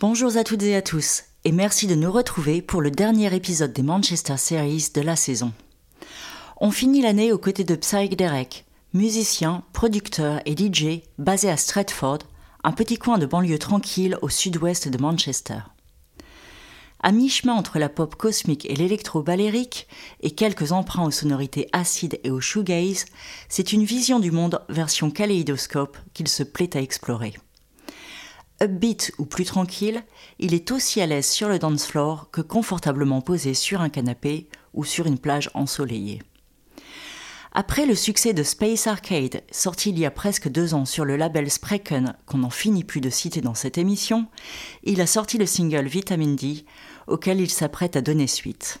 Bonjour à toutes et à tous, et merci de nous retrouver pour le dernier épisode des Manchester Series de la saison. On finit l'année aux côtés de Psych Derek, musicien, producteur et DJ basé à Stratford, un petit coin de banlieue tranquille au sud-ouest de Manchester. À mi-chemin entre la pop cosmique et l'électro-balérique, et quelques emprunts aux sonorités acides et au shoegaze, c'est une vision du monde version kaléidoscope qu'il se plaît à explorer. Upbeat ou plus tranquille, il est aussi à l'aise sur le dance floor que confortablement posé sur un canapé ou sur une plage ensoleillée. Après le succès de Space Arcade, sorti il y a presque deux ans sur le label Sprecken, qu'on n'en finit plus de citer dans cette émission, il a sorti le single Vitamin D, auquel il s'apprête à donner suite.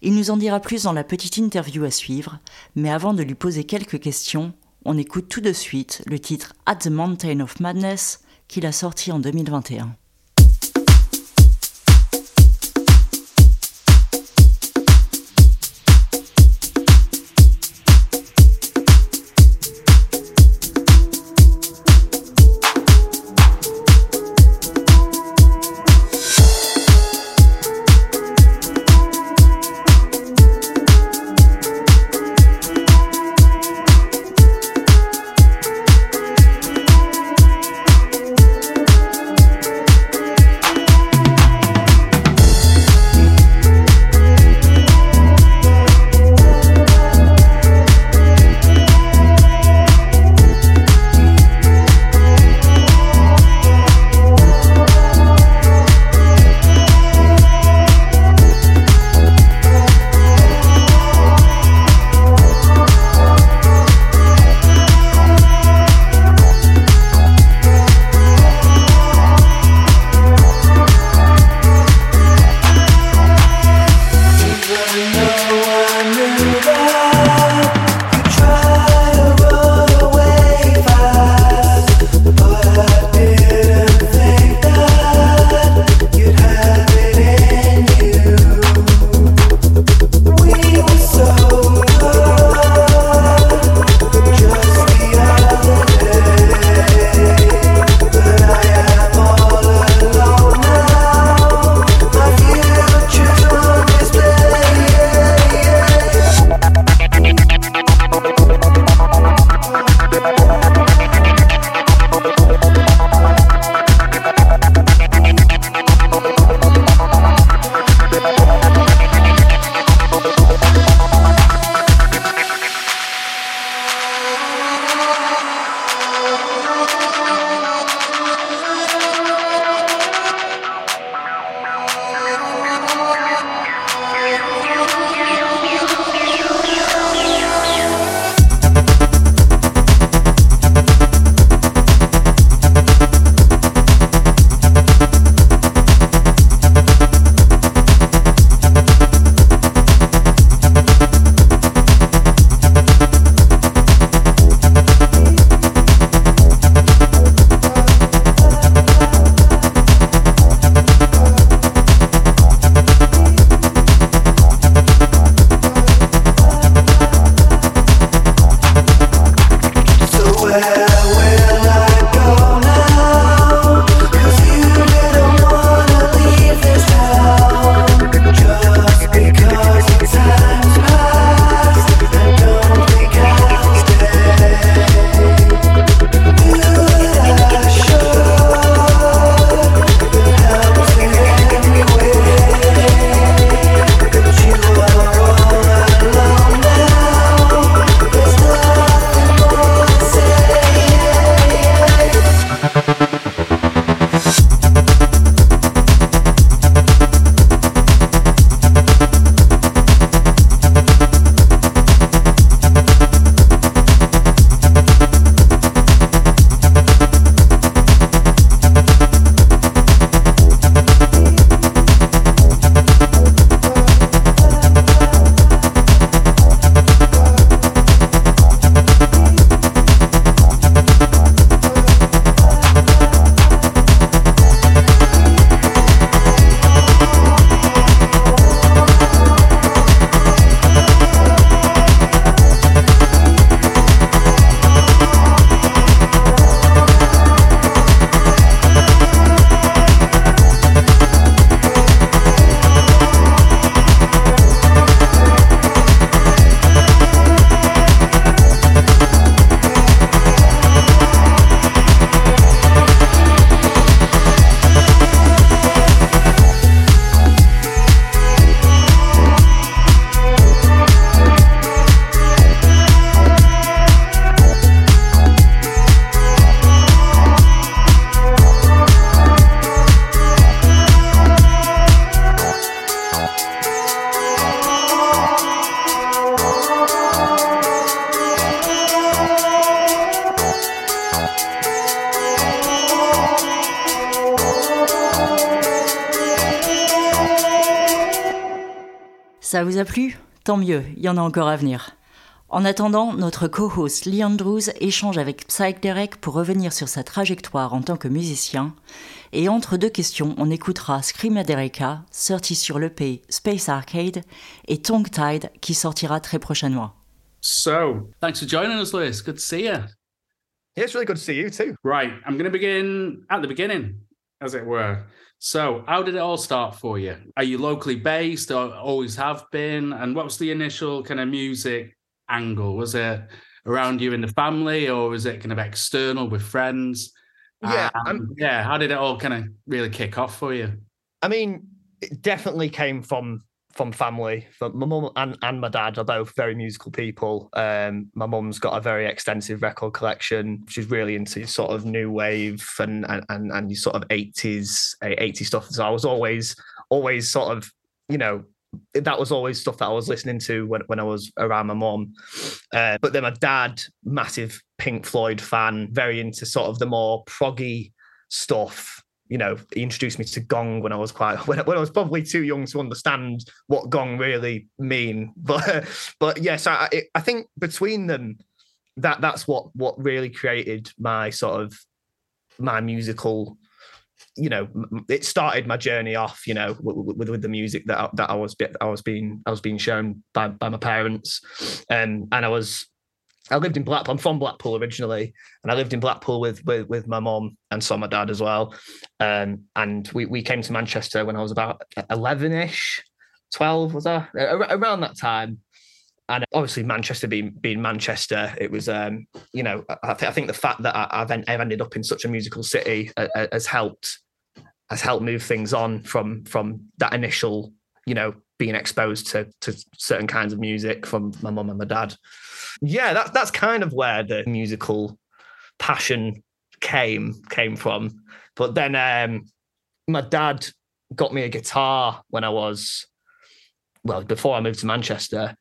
Il nous en dira plus dans la petite interview à suivre, mais avant de lui poser quelques questions, on écoute tout de suite le titre At the Mountain of Madness qu'il a sorti en 2021. Ça vous a plu? Tant mieux, il y en a encore à venir. En attendant, notre co-host Lee Andrews échange avec Psych Derek pour revenir sur sa trajectoire en tant que musicien. Et entre deux questions, on écoutera Scream Dereka, sorti sur l'EP Space Arcade, et Tongue Tide, qui sortira très prochainement. So, thanks for joining us, Lewis. Good to see you. Yeah, it's really good to see you too. Right, I'm going to begin at the beginning, as it were. So, how did it all start for you? Are you locally based or always have been? And what was the initial kind of music angle? Was it around you in the family or was it kind of external with friends? Yeah. Um, yeah. How did it all kind of really kick off for you? I mean, it definitely came from from family. My mum and, and my dad are both very musical people. Um, my mum's got a very extensive record collection. She's really into sort of new wave and and and, and sort of eighties eighty stuff. So I was always always sort of you know that was always stuff that I was listening to when, when I was around my mom. Uh, but then my dad, massive Pink Floyd fan, very into sort of the more proggy stuff. You know, he introduced me to gong when I was quite when, when I was probably too young to understand what gong really mean. But but yes, I I think between them, that that's what what really created my sort of my musical you know, it started my journey off, you know, with, with the music that I, that I was I was being I was being shown by by my parents, um, and I was I lived in Blackpool. I'm from Blackpool originally, and I lived in Blackpool with with, with my mom and saw my dad as well. Um, and we we came to Manchester when I was about eleven ish, twelve was I around that time. And obviously, Manchester being being Manchester, it was um, you know I, th- I think the fact that I, have I've ended up in such a musical city uh, uh, has helped has helped move things on from from that initial you know being exposed to to certain kinds of music from my mum and my dad. Yeah, that's that's kind of where the musical passion came came from. But then um, my dad got me a guitar when I was well before I moved to Manchester,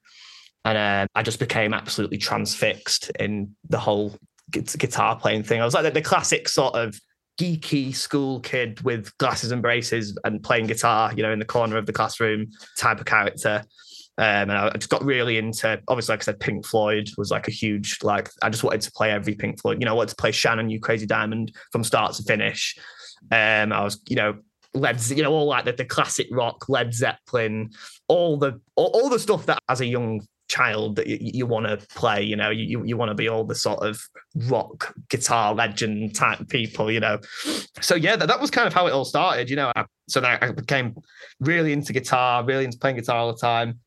and uh, I just became absolutely transfixed in the whole guitar playing thing. I was like the, the classic sort of geeky school kid with glasses and braces and playing guitar, you know, in the corner of the classroom type of character. Um, and I just got really into, obviously, like I said, Pink Floyd was like a huge, like, I just wanted to play every Pink Floyd. You know, I wanted to play Shine On, You Crazy Diamond from start to finish. Um, I was, you know, Led, you know, all like the, the classic rock, Led Zeppelin, all the all, all the stuff that as a young child that you, you want to play. You know, you you want to be all the sort of rock guitar legend type people. You know, so yeah, that, that was kind of how it all started. You know, I, so then I became really into guitar, really into playing guitar all the time,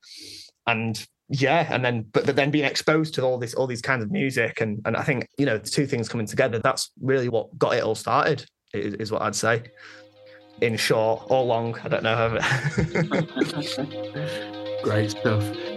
and yeah and then but, but then being exposed to all this all these kinds of music and and i think you know the two things coming together that's really what got it all started is, is what i'd say in short or long i don't know great stuff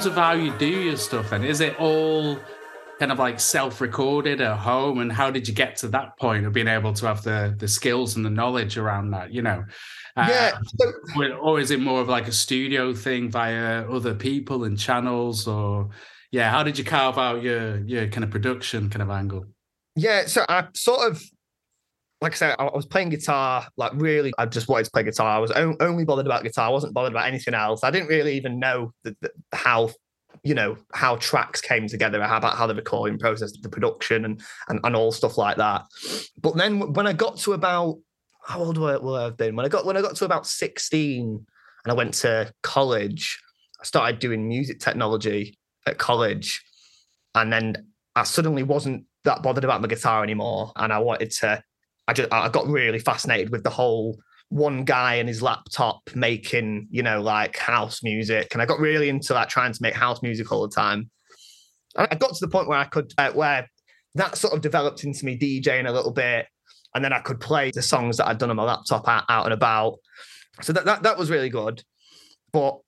terms of how you do your stuff, then is it all kind of like self-recorded at home? And how did you get to that point of being able to have the the skills and the knowledge around that? You know, uh, yeah. or, or is it more of like a studio thing via other people and channels, or yeah, how did you carve out your your kind of production kind of angle? Yeah, so I sort of like I said, I was playing guitar, like really, I just wanted to play guitar. I was only bothered about guitar. I wasn't bothered about anything else. I didn't really even know the, the, how, you know, how tracks came together, how about how the recording process, the production, and, and and all stuff like that. But then when I got to about how old will I have been? When I got when I got to about sixteen, and I went to college, I started doing music technology at college, and then I suddenly wasn't that bothered about my guitar anymore, and I wanted to I just I got really fascinated with the whole one guy and his laptop making, you know, like house music. And I got really into like trying to make house music all the time. And I got to the point where I could, uh, where that sort of developed into me DJing a little bit. And then I could play the songs that I'd done on my laptop out, out and about. So that, that, that was really good. But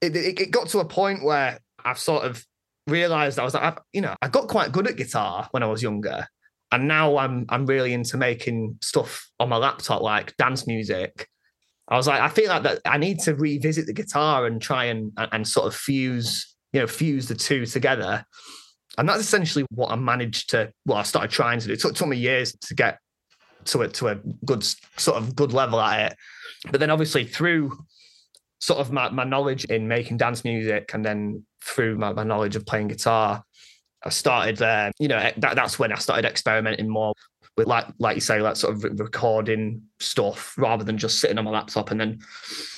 it, it, it got to a point where I've sort of realized I was like, I've, you know, I got quite good at guitar when I was younger and now I'm I'm really into making stuff on my laptop like dance music. I was like, I feel like that I need to revisit the guitar and try and and sort of fuse, you know, fuse the two together. And that's essentially what I managed to. Well, I started trying to do. It took, took me years to get to it to a good sort of good level at it. But then obviously through sort of my, my knowledge in making dance music and then through my, my knowledge of playing guitar, I started, uh, you know, that, that's when I started experimenting more with, like, like you say, like sort of recording stuff rather than just sitting on my laptop. And then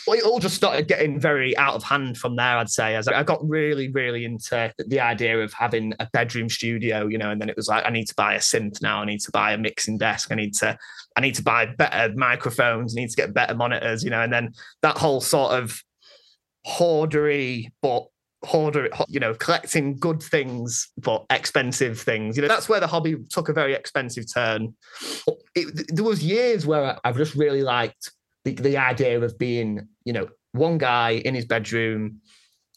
it all just started getting very out of hand from there. I'd say as I got really, really into the idea of having a bedroom studio, you know, and then it was like I need to buy a synth now. I need to buy a mixing desk. I need to, I need to buy better microphones. I need to get better monitors, you know, and then that whole sort of hoardery but hoarder, you know, collecting good things but expensive things. You know, that's where the hobby took a very expensive turn. It, there was years where I've just really liked the, the idea of being, you know, one guy in his bedroom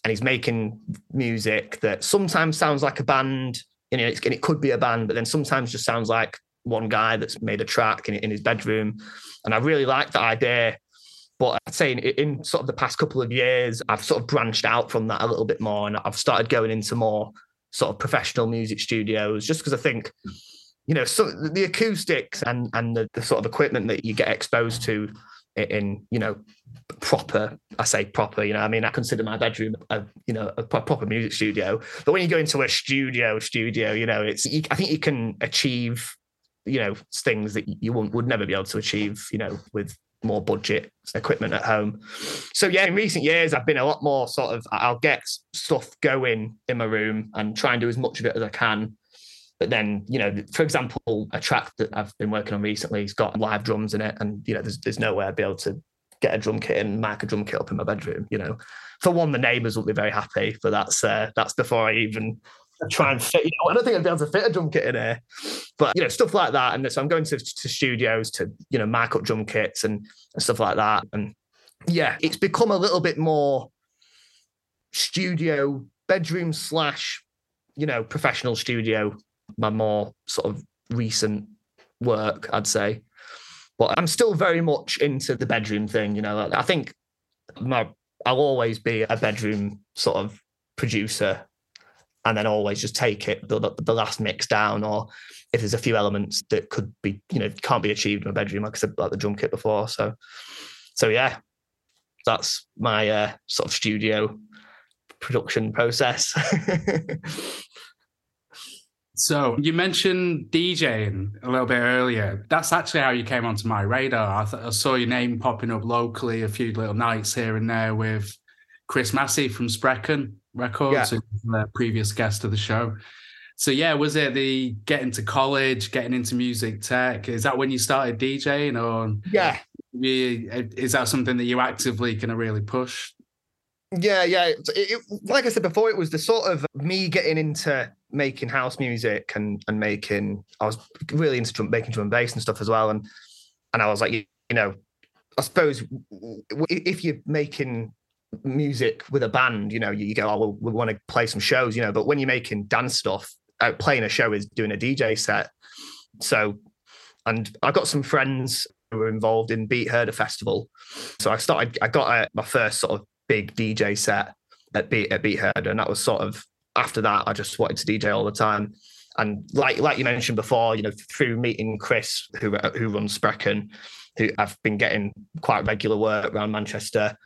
and he's making music that sometimes sounds like a band. You know, and it could be a band, but then sometimes just sounds like one guy that's made a track in, in his bedroom. And I really like that idea but I'd say in, in, sort of the past couple of years, I've sort of branched out from that a little bit more and I've started going into more sort of professional music studios just because I think, you know, so the acoustics and, and the, the sort of equipment that you get exposed to in, you know, proper, I say proper, you know, I mean, I consider my bedroom a, you know, a proper music studio. But when you go into a studio, studio, you know, it's, I think you can achieve you know things that you would never be able to achieve you know with more budget equipment at home. So yeah, in recent years, I've been a lot more sort of I'll get stuff going in my room and try and do as much of it as I can. But then, you know, for example, a track that I've been working on recently has got live drums in it, and you know, there's there's way I'd be able to get a drum kit and mark a drum kit up in my bedroom. You know, for one, the neighbours will be very happy, but that's uh, that's before I even try and fit. You know, I don't think I'd be able to fit a drum kit in here, but you know, stuff like that. And so I'm going to, to studios to you know mark up drum kits and, and stuff like that. And yeah, it's become a little bit more studio bedroom slash you know professional studio. My more sort of recent work, I'd say. But I'm still very much into the bedroom thing. You know, I think my I'll always be a bedroom sort of producer and then always just take it the, the last mix down or if there's a few elements that could be you know can't be achieved in a bedroom like i said like the drum kit before. So so yeah that's my uh, sort of studio production process. So you mentioned djing a little bit earlier. That's actually how you came onto my radar. I, th- I saw your name popping up locally a few little nights here and there with chris massey from sprechen Records, yeah. Uh, previous guest of the show. So yeah, was it the getting to college, getting into music tech? Is that when you started DJing, or yeah, uh, is that something that you actively kind of really push? Yeah, yeah. It, it, like I said before, it was the sort of me getting into making house music and and making. I was really into drum, making drum and bass and stuff as well, and and I was like, you, you know, I suppose if you're making music with a band, you know, you, you go, oh, well, we want to play some shows, you know, but when you're making dance stuff, uh, playing a show is doing a DJ set. So, and I've got some friends who were involved in Beat Herder Festival. So I started, I got a, my first sort of big DJ set at Beat, at Beat Herder, and that was sort of after that, I just wanted to DJ all the time. And like like you mentioned before, you know, through meeting Chris, who who runs Sprechen, who I've been getting quite regular work around Manchester,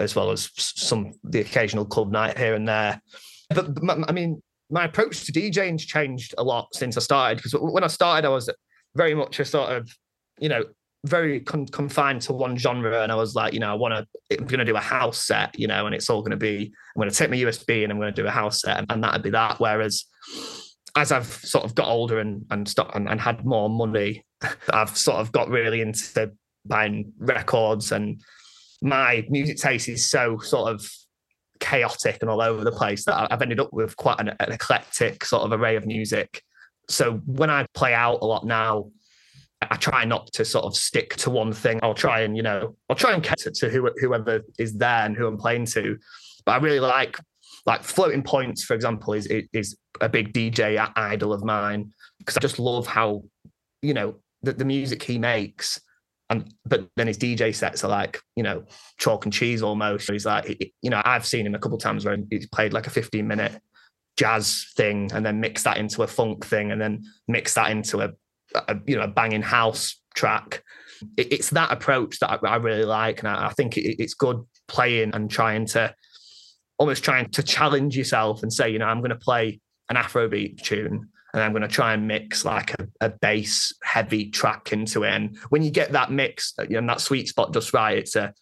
as well as some the occasional club night here and there. But I mean, my approach to DJing's changed a lot since I started because when I started, I was very much a sort of, you know, very con- confined to one genre, and I was like, you know, I want to, I'm going to do a house set, you know, and it's all going to be, I'm going to take my USB and I'm going to do a house set, and, and that'd be that. Whereas as I've sort of got older and and, st- and, and had more money, I've sort of got really into buying records, and my music taste is so sort of chaotic and all over the place that I've ended up with quite an, an eclectic sort of array of music. So when I play out a lot now, I try not to sort of stick to one thing. I'll try and, you know, I'll try and cater to whoever is there and who I'm playing to. But I really like like floating points, for example, is is a big DJ idol of mine because I just love how you know the, the music he makes. And but then his DJ sets are like you know chalk and cheese almost. He's like you know I've seen him a couple times where he's played like a 15 minute jazz thing and then mix that into a funk thing and then mix that into a, a you know a banging house track. It, it's that approach that I, I really like, and I, I think it, it's good playing and trying to almost trying to challenge yourself and say, you know, I'm going to play an Afrobeat tune and I'm going to try and mix like a, a bass heavy track into it. And when you get that mix uh, and that sweet spot just right, it's a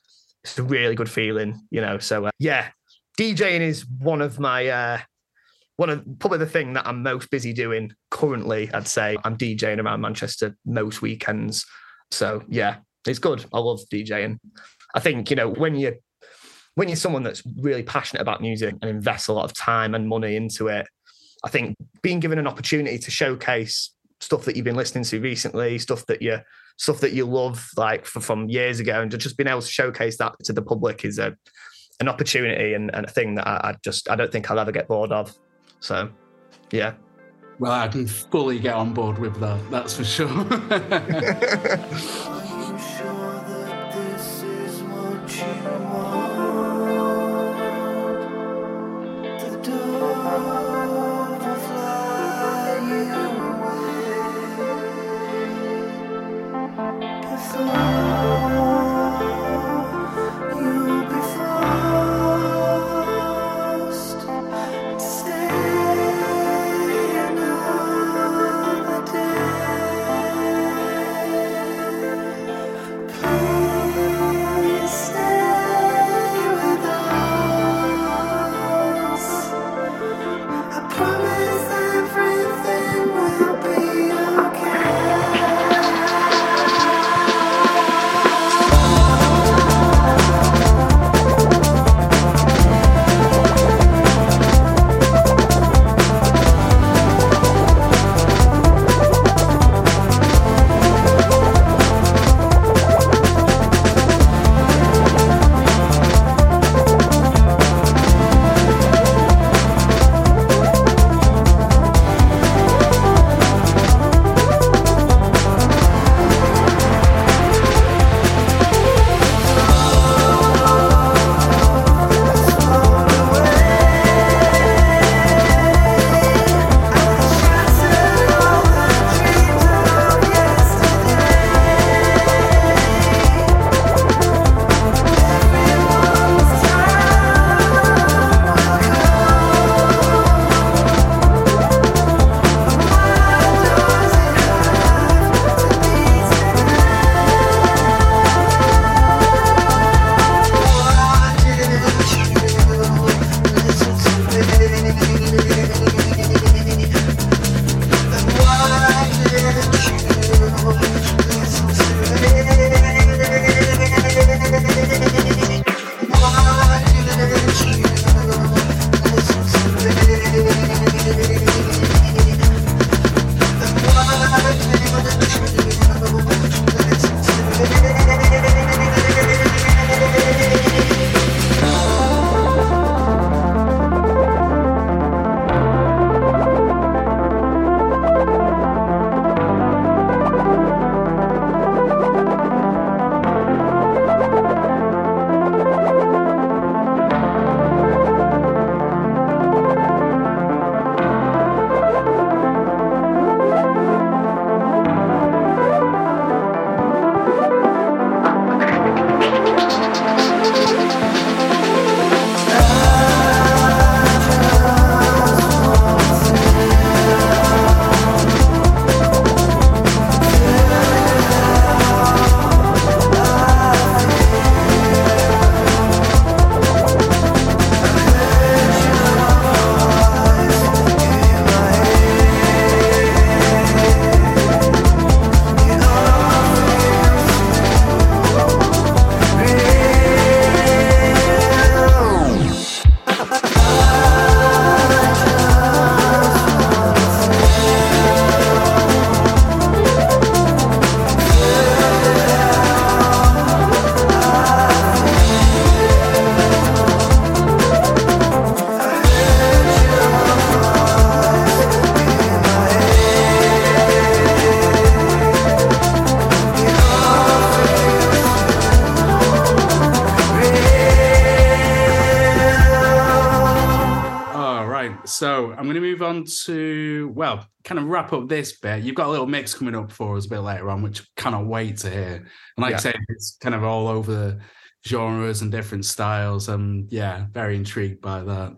it's a really good feeling, you know. So uh, yeah, DJing is one of my uh, one of probably the thing that I'm most busy doing currently. I'd say I'm DJing around Manchester most weekends. So yeah, it's good. I love DJing. I think you know when you when you're someone that's really passionate about music and invests a lot of time and money into it, I think being given an opportunity to showcase stuff that you've been listening to recently, stuff that you stuff that you love, like for, from years ago, and just being able to showcase that to the public is a an opportunity and, and a thing that I, I just I don't think I'll ever get bored of. So, yeah. Well, I can fully get on board with that. That's for sure. to move on to, well, kind of wrap up this bit. You've got a little mix coming up for us a bit later on, which cannot wait to hear. And like yeah. I said, it's kind of all over the genres and different styles. And yeah, very intrigued by that.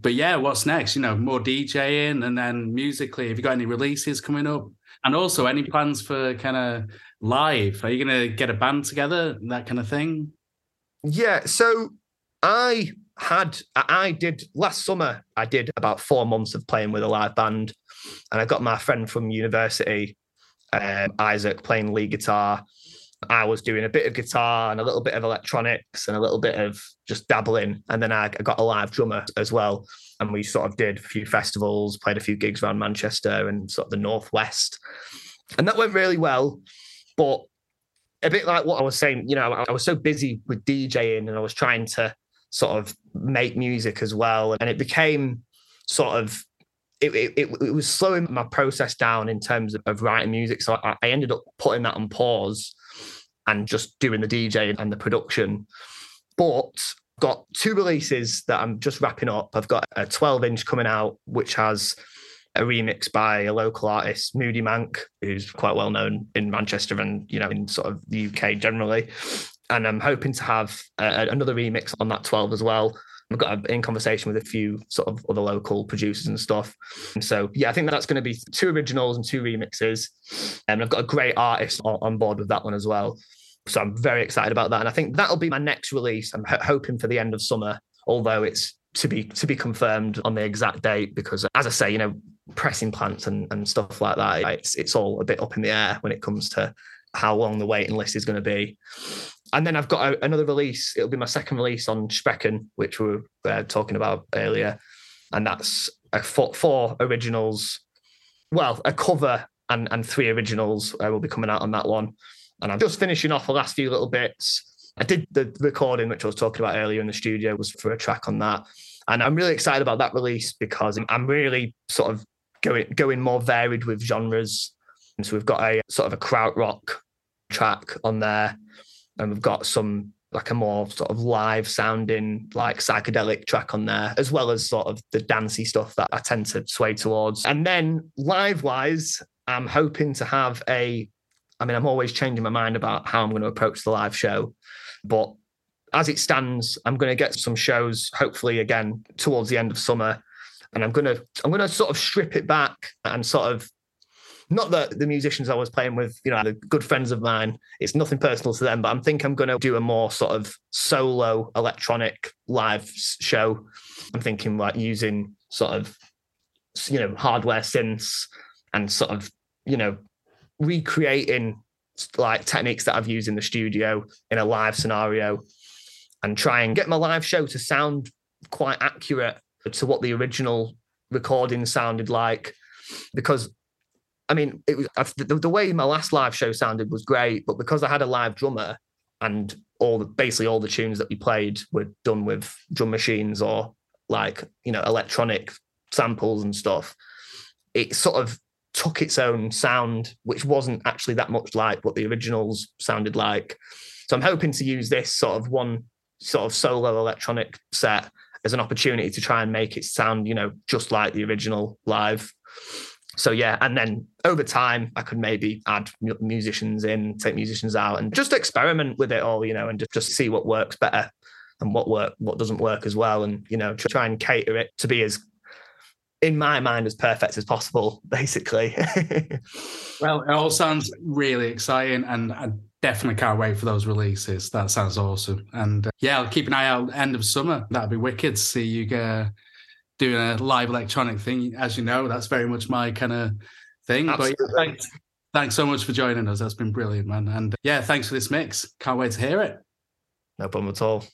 But yeah, what's next? You know, more DJing and then musically, have you got any releases coming up? And also any plans for kind of live? Are you going to get a band together, that kind of thing? Yeah. So I had I did last summer. I did about four months of playing with a live band, and I got my friend from university, um, Isaac, playing lead guitar. I was doing a bit of guitar and a little bit of electronics and a little bit of just dabbling, and then I got a live drummer as well. And we sort of did a few festivals, played a few gigs around Manchester and sort of the northwest, and that went really well. But a bit like what I was saying, you know, I was so busy with DJing and I was trying to sort of make music as well. And it became sort of it, it, it, was slowing my process down in terms of, of writing music. So I, I, ended up putting that on pause and just doing the DJ and the production. But got two releases that I'm just wrapping up. I've got a 12 inch coming out, which has a remix by a local artist, Moody Mank, who's quite well known in Manchester and you know in sort of the UK generally and I'm hoping to have another remix on that 12 as well. I've got in conversation with a few sort of other local producers and stuff. And so, yeah, I think that's going to be two originals and two remixes. And I've got a great artist on, board with that one as well. So I'm very excited about that. And I think that'll be my next release. I'm hoping for the end of summer, although it's to be to be confirmed on the exact date because as I say, you know, pressing plants and, and stuff like that, it's it's all a bit up in the air when it comes to how long the waiting list is going to be and then I've got a, another release. It'll be my second release on Sprechen, which we were uh, talking about earlier, and that's a four, four, originals. Well, a cover and and three originals uh, will be coming out on that one. And I'm just finishing off the last few little bits. I did the recording, which I was talking about earlier in the studio, was for a track on that, and I'm really excited about that release because I'm really sort of going going more varied with genres. And so we've got a sort of a krautrock track on there and we've got some like a more sort of live sounding like psychedelic track on there as well as sort of the dancey stuff that i tend to sway towards. And then live wise i'm hoping to have a i mean i'm always changing my mind about how i'm going to approach the live show but as it stands i'm going to get some shows hopefully again towards the end of summer and i'm going to i'm going to sort of strip it back and sort of not that the musicians I was playing with, you know, the good friends of mine. It's nothing personal to them, but I'm think I'm going to do a more sort of solo electronic live show. I'm thinking like using sort of, you know, hardware synths and sort of, you know, recreating like techniques that I've used in the studio in a live scenario and try and get my live show to sound quite accurate to what the original recording sounded like because I mean, it was uh, the, the, way my last live show sounded was great, but because I had a live drummer and all the basically all the tunes that we played were done with drum machines or like you know electronic samples and stuff, it sort of took its own sound, which wasn't actually that much like what the originals sounded like. So I'm hoping to use this sort of one sort of solo electronic set as an opportunity to try and make it sound, you know, just like the original live so yeah, and then over time, I could maybe add musicians in, take musicians out, and just experiment with it all, you know, and just see what works better and what work what doesn't work as well, and you know, try and cater it to be as in my mind as perfect as possible, basically. well, it all sounds really exciting, and I definitely can't wait for those releases. That sounds awesome, and uh, yeah, I'll keep an eye out end of summer. That'd be wicked to see you get doing a live electronic thing. As you know, that's very much my kind of thing. Absolutely. But thanks, thanks so much for joining us. That's been brilliant, man. And yeah, thanks for this mix. Can't wait to hear it. No problem at all.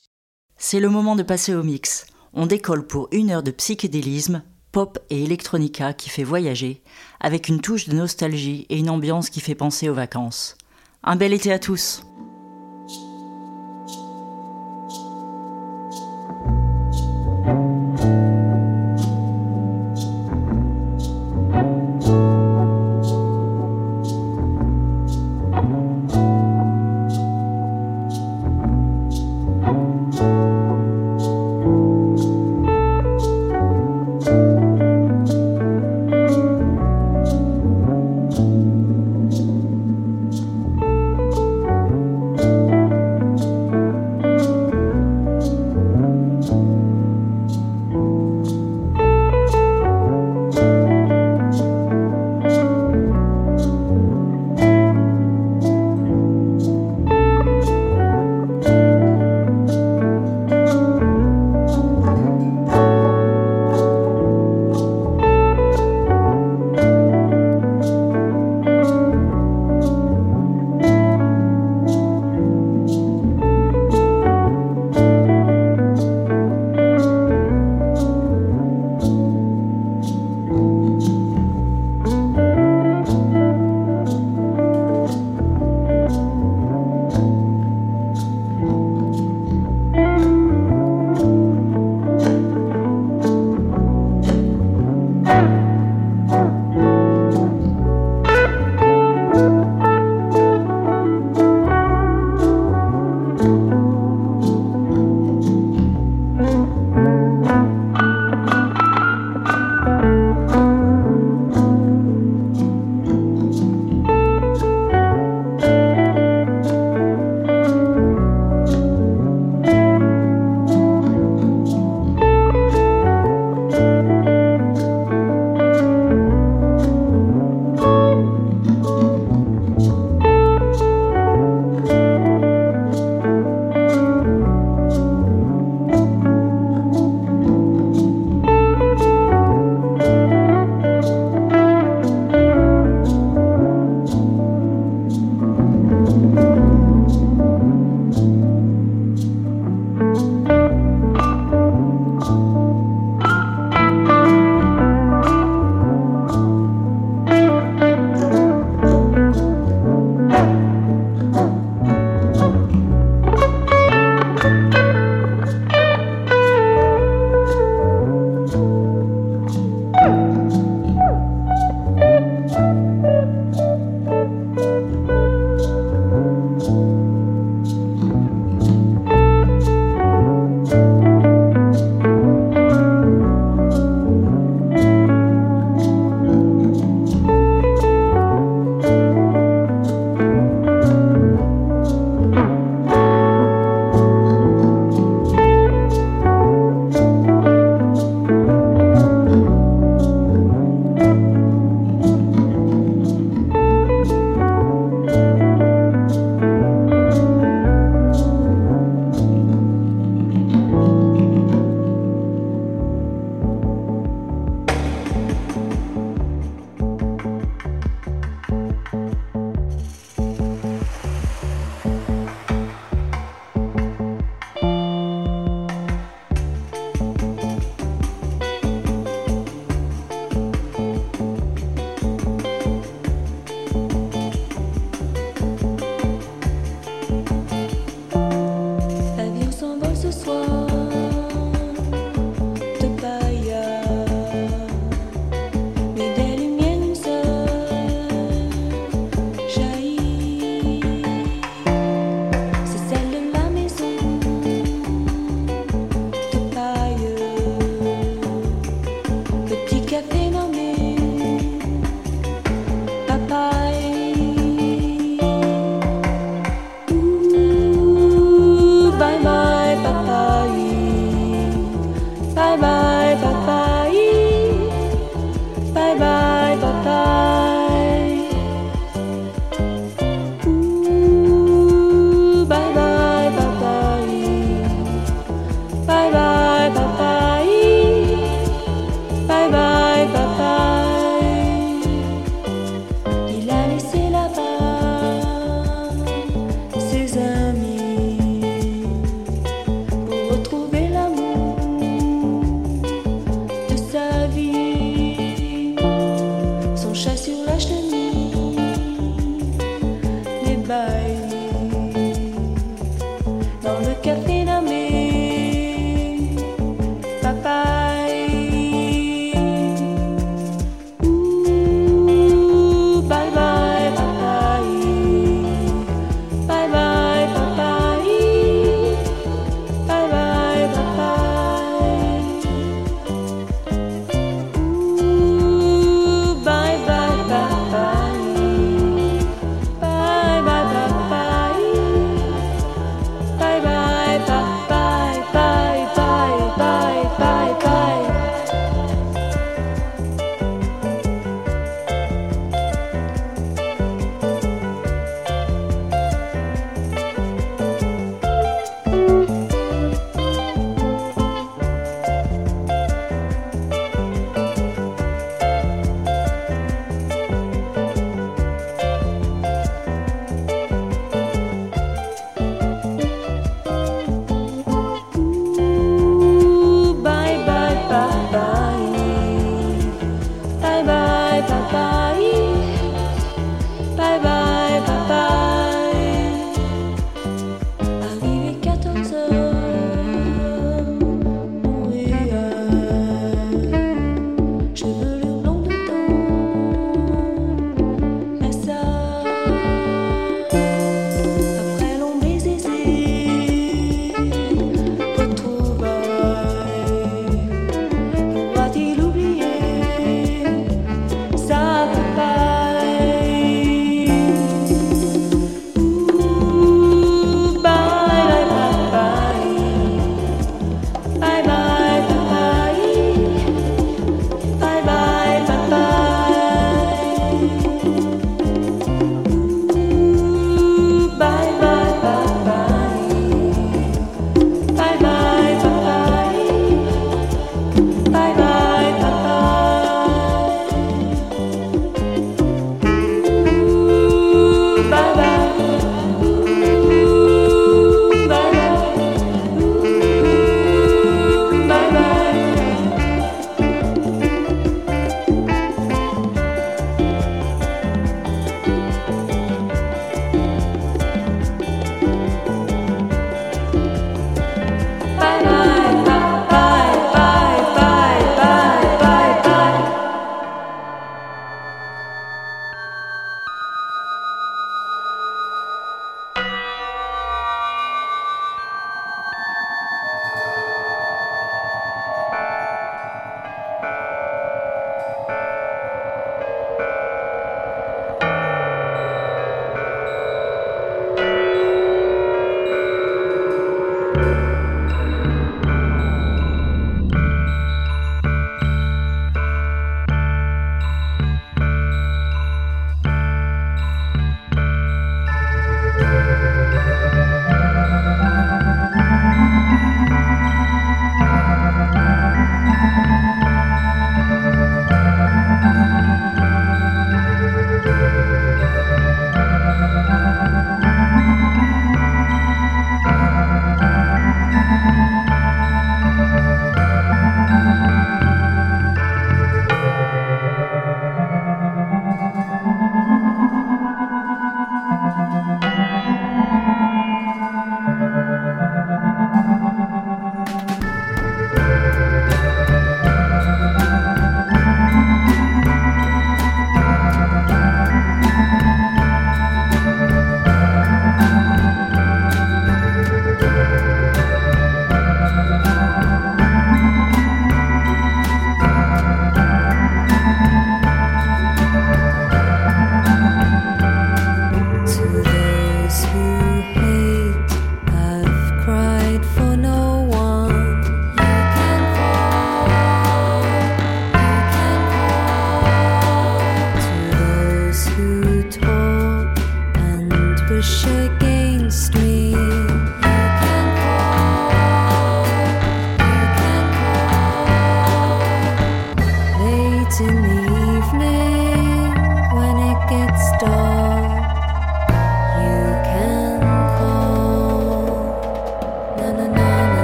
C'est le moment de passer au mix. On décolle pour une heure de psychédélisme, pop et electronica qui fait voyager, avec une touche de nostalgie et une ambiance qui fait penser aux vacances. Un bel été à tous!